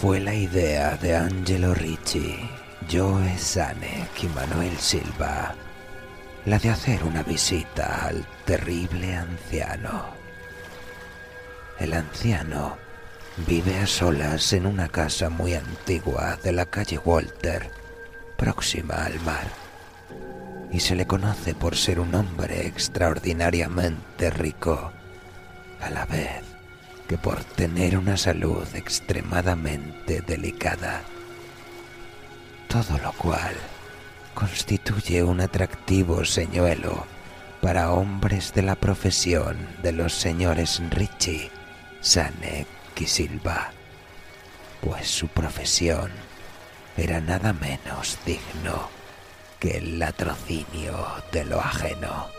Fue la idea de Angelo Ricci, Joe Sanek y Manuel Silva la de hacer una visita al terrible anciano. El anciano vive a solas en una casa muy antigua de la calle Walter, próxima al mar, y se le conoce por ser un hombre extraordinariamente rico, a la vez que por tener una salud extremadamente delicada. Todo lo cual constituye un atractivo señuelo para hombres de la profesión de los señores Ricci, Sanek y Silva, pues su profesión era nada menos digno que el latrocinio de lo ajeno.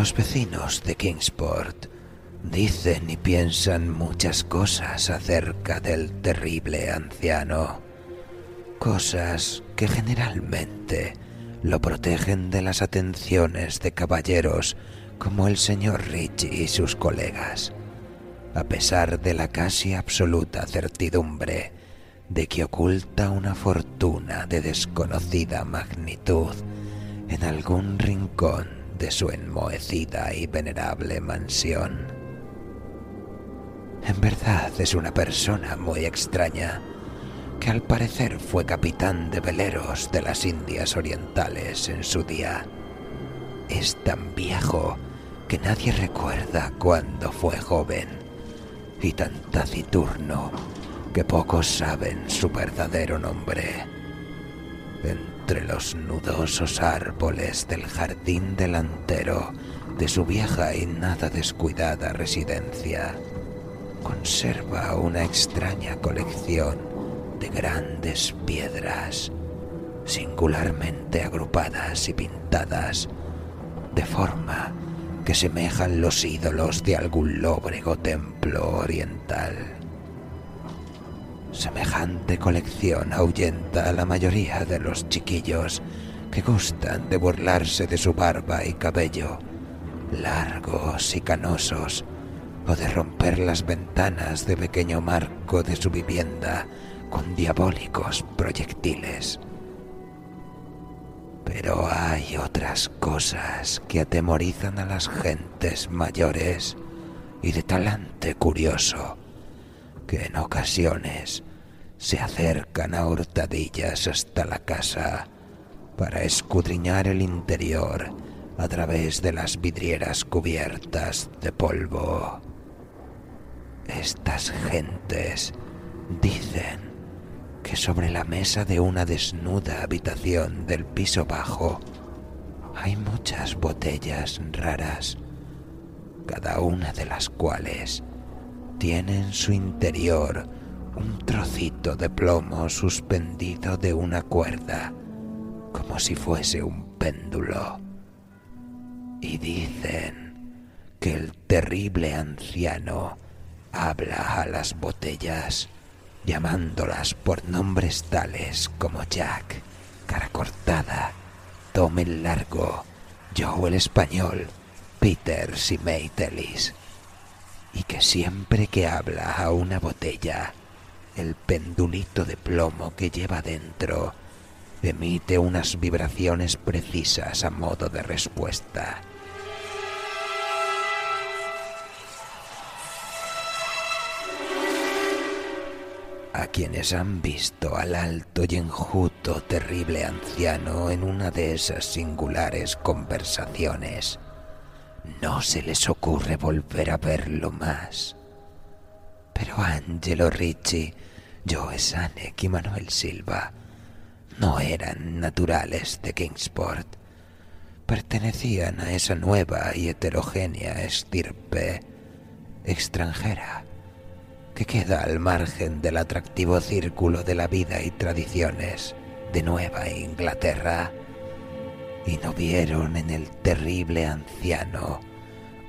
Los vecinos de Kingsport dicen y piensan muchas cosas acerca del terrible anciano. Cosas que generalmente lo protegen de las atenciones de caballeros como el señor Ricci y sus colegas, a pesar de la casi absoluta certidumbre de que oculta una fortuna de desconocida magnitud en algún rincón de su enmohecida y venerable mansión. En verdad es una persona muy extraña, que al parecer fue capitán de veleros de las Indias Orientales en su día. Es tan viejo que nadie recuerda cuándo fue joven, y tan taciturno que pocos saben su verdadero nombre entre los nudosos árboles del jardín delantero de su vieja y nada descuidada residencia, conserva una extraña colección de grandes piedras, singularmente agrupadas y pintadas, de forma que semejan los ídolos de algún lóbrego templo oriental. Semejante colección ahuyenta a la mayoría de los chiquillos que gustan de burlarse de su barba y cabello, largos y canosos, o de romper las ventanas de pequeño marco de su vivienda con diabólicos proyectiles. Pero hay otras cosas que atemorizan a las gentes mayores y de talante curioso que en ocasiones se acercan a hurtadillas hasta la casa para escudriñar el interior a través de las vidrieras cubiertas de polvo. Estas gentes dicen que sobre la mesa de una desnuda habitación del piso bajo hay muchas botellas raras, cada una de las cuales tiene en su interior un trocito de plomo suspendido de una cuerda, como si fuese un péndulo. Y dicen que el terrible anciano habla a las botellas, llamándolas por nombres tales como Jack, cara cortada, Tom el largo, Joe el español, Peter y May y que siempre que habla a una botella, el pendulito de plomo que lleva dentro emite unas vibraciones precisas a modo de respuesta. A quienes han visto al alto y enjuto terrible anciano en una de esas singulares conversaciones, no se les ocurre volver a verlo más. Pero Angelo Ricci, Joe Sanek y Manuel Silva no eran naturales de Kingsport. Pertenecían a esa nueva y heterogénea estirpe extranjera que queda al margen del atractivo círculo de la vida y tradiciones de Nueva Inglaterra y no vieron en el terrible anciano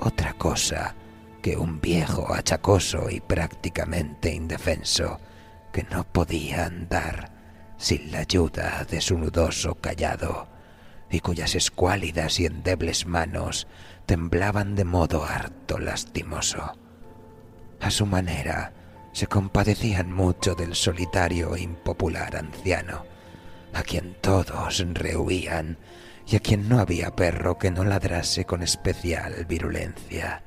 otra cosa que un viejo achacoso y prácticamente indefenso que no podía andar sin la ayuda de su nudoso callado y cuyas escuálidas y endebles manos temblaban de modo harto lastimoso. A su manera, se compadecían mucho del solitario e impopular anciano, a quien todos rehuían y a quien no había perro que no ladrase con especial virulencia.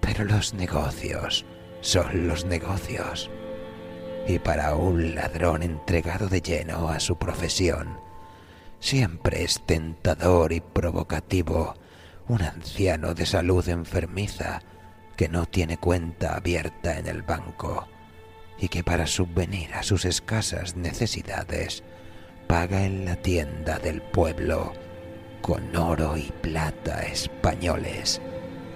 Pero los negocios son los negocios. Y para un ladrón entregado de lleno a su profesión, siempre es tentador y provocativo un anciano de salud enfermiza que no tiene cuenta abierta en el banco y que para subvenir a sus escasas necesidades paga en la tienda del pueblo con oro y plata españoles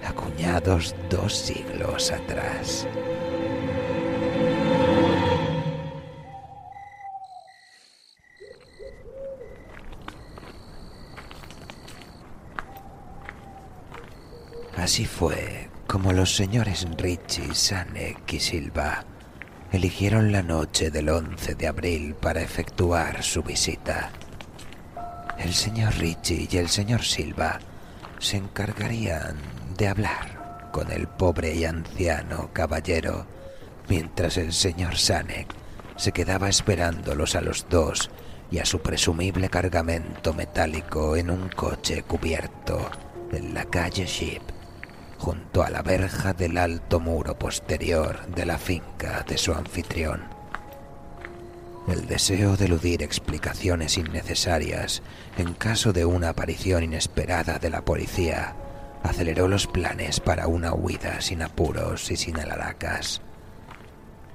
acuñados dos siglos atrás. Así fue como los señores Richie, Sanek y Silva eligieron la noche del 11 de abril para efectuar su visita. El señor Richie y el señor Silva se encargarían de hablar con el pobre y anciano caballero, mientras el señor Sanek se quedaba esperándolos a los dos y a su presumible cargamento metálico en un coche cubierto en la calle Ship junto a la verja del alto muro posterior de la finca de su anfitrión. El deseo de eludir explicaciones innecesarias en caso de una aparición inesperada de la policía aceleró los planes para una huida sin apuros y sin alaracas.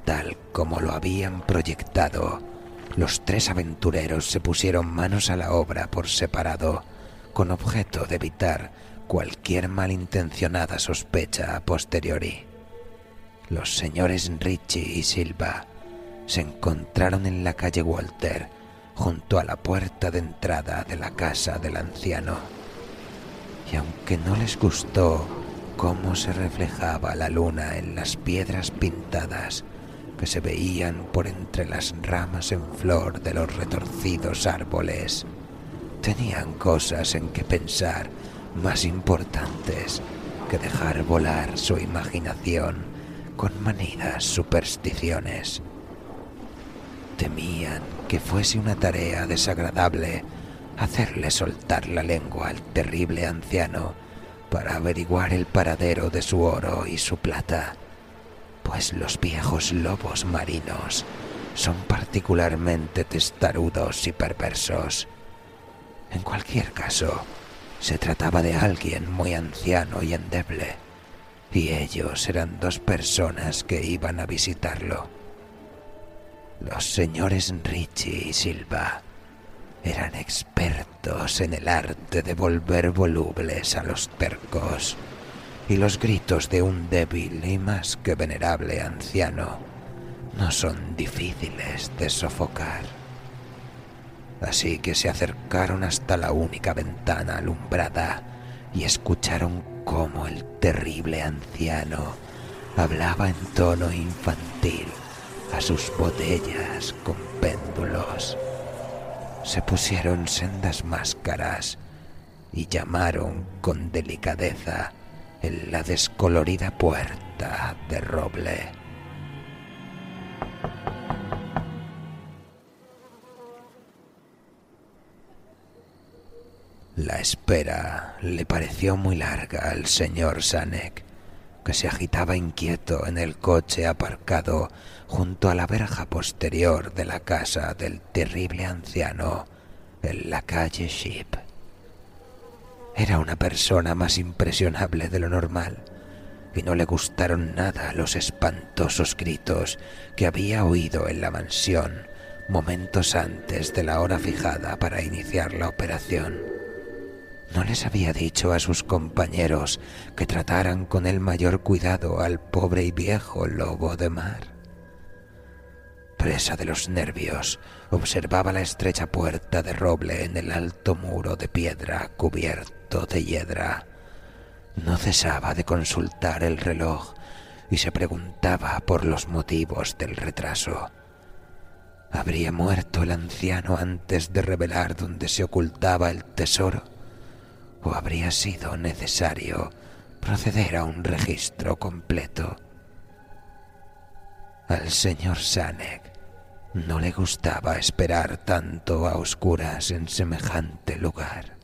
Tal como lo habían proyectado, los tres aventureros se pusieron manos a la obra por separado, con objeto de evitar cualquier malintencionada sospecha a posteriori. Los señores Richie y Silva se encontraron en la calle Walter junto a la puerta de entrada de la casa del anciano. Y aunque no les gustó cómo se reflejaba la luna en las piedras pintadas que se veían por entre las ramas en flor de los retorcidos árboles, tenían cosas en que pensar más importantes que dejar volar su imaginación con manidas supersticiones. Temían que fuese una tarea desagradable hacerle soltar la lengua al terrible anciano para averiguar el paradero de su oro y su plata, pues los viejos lobos marinos son particularmente testarudos y perversos. En cualquier caso, se trataba de alguien muy anciano y endeble, y ellos eran dos personas que iban a visitarlo. Los señores Richie y Silva eran expertos en el arte de volver volubles a los tercos, y los gritos de un débil y más que venerable anciano no son difíciles de sofocar así que se acercaron hasta la única ventana alumbrada y escucharon cómo el terrible anciano hablaba en tono infantil a sus botellas con péndulos. Se pusieron sendas máscaras y llamaron con delicadeza en la descolorida puerta de roble. La espera le pareció muy larga al señor Sanek, que se agitaba inquieto en el coche aparcado junto a la verja posterior de la casa del terrible anciano en la calle Sheep. Era una persona más impresionable de lo normal y no le gustaron nada los espantosos gritos que había oído en la mansión momentos antes de la hora fijada para iniciar la operación. ¿No les había dicho a sus compañeros que trataran con el mayor cuidado al pobre y viejo lobo de mar? Presa de los nervios, observaba la estrecha puerta de roble en el alto muro de piedra cubierto de hiedra. No cesaba de consultar el reloj y se preguntaba por los motivos del retraso. ¿Habría muerto el anciano antes de revelar dónde se ocultaba el tesoro? ¿O habría sido necesario proceder a un registro completo? Al señor Sanek no le gustaba esperar tanto a oscuras en semejante lugar.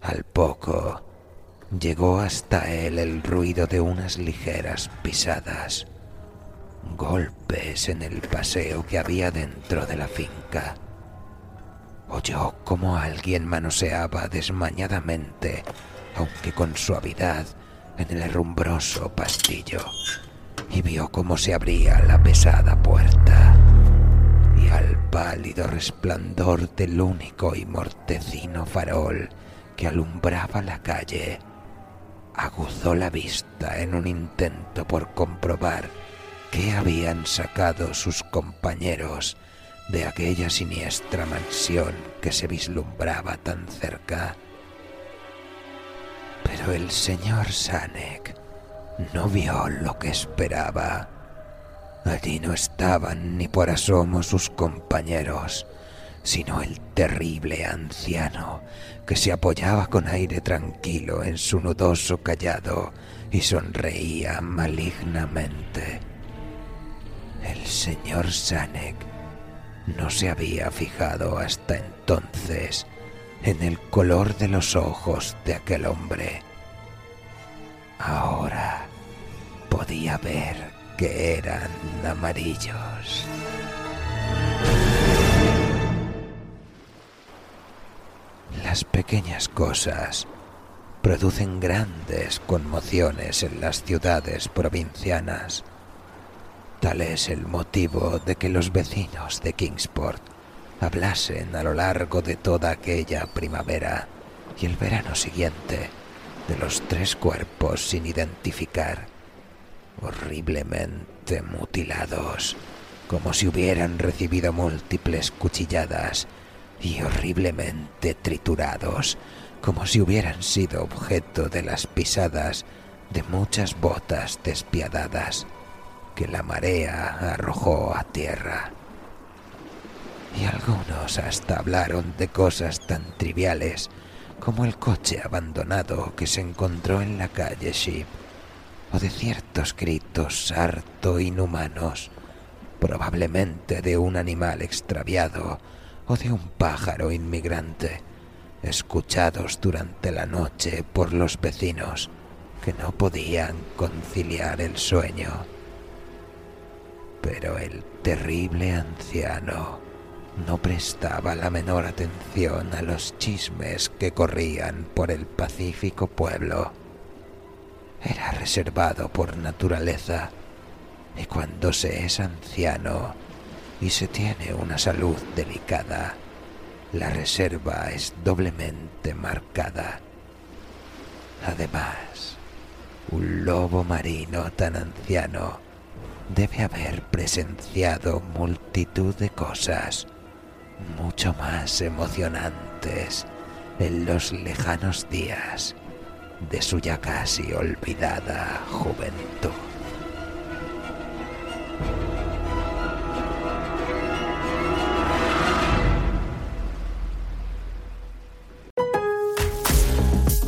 Al poco llegó hasta él el ruido de unas ligeras pisadas, golpes en el paseo que había dentro de la finca. Oyó como alguien manoseaba desmañadamente, aunque con suavidad, en el herrumbroso pastillo y vio cómo se abría la pesada puerta y al pálido resplandor del único y mortecino farol que alumbraba la calle, aguzó la vista en un intento por comprobar qué habían sacado sus compañeros de aquella siniestra mansión que se vislumbraba tan cerca. Pero el señor Sanek no vio lo que esperaba. Allí no estaban ni por asomo sus compañeros, sino el terrible anciano que se apoyaba con aire tranquilo en su nudoso callado y sonreía malignamente. El señor Sanek no se había fijado hasta entonces en el color de los ojos de aquel hombre Ahora podía ver que eran amarillos. Las pequeñas cosas producen grandes conmociones en las ciudades provincianas. Tal es el motivo de que los vecinos de Kingsport hablasen a lo largo de toda aquella primavera y el verano siguiente de los tres cuerpos sin identificar, horriblemente mutilados, como si hubieran recibido múltiples cuchilladas, y horriblemente triturados, como si hubieran sido objeto de las pisadas de muchas botas despiadadas que la marea arrojó a tierra. Y algunos hasta hablaron de cosas tan triviales como el coche abandonado que se encontró en la calle Sheep, o de ciertos gritos harto inhumanos, probablemente de un animal extraviado o de un pájaro inmigrante, escuchados durante la noche por los vecinos que no podían conciliar el sueño. Pero el terrible anciano no prestaba la menor atención a los chismes que corrían por el pacífico pueblo. Era reservado por naturaleza y cuando se es anciano y se tiene una salud delicada, la reserva es doblemente marcada. Además, un lobo marino tan anciano debe haber presenciado multitud de cosas mucho más emocionantes en los lejanos días de su ya casi olvidada juventud.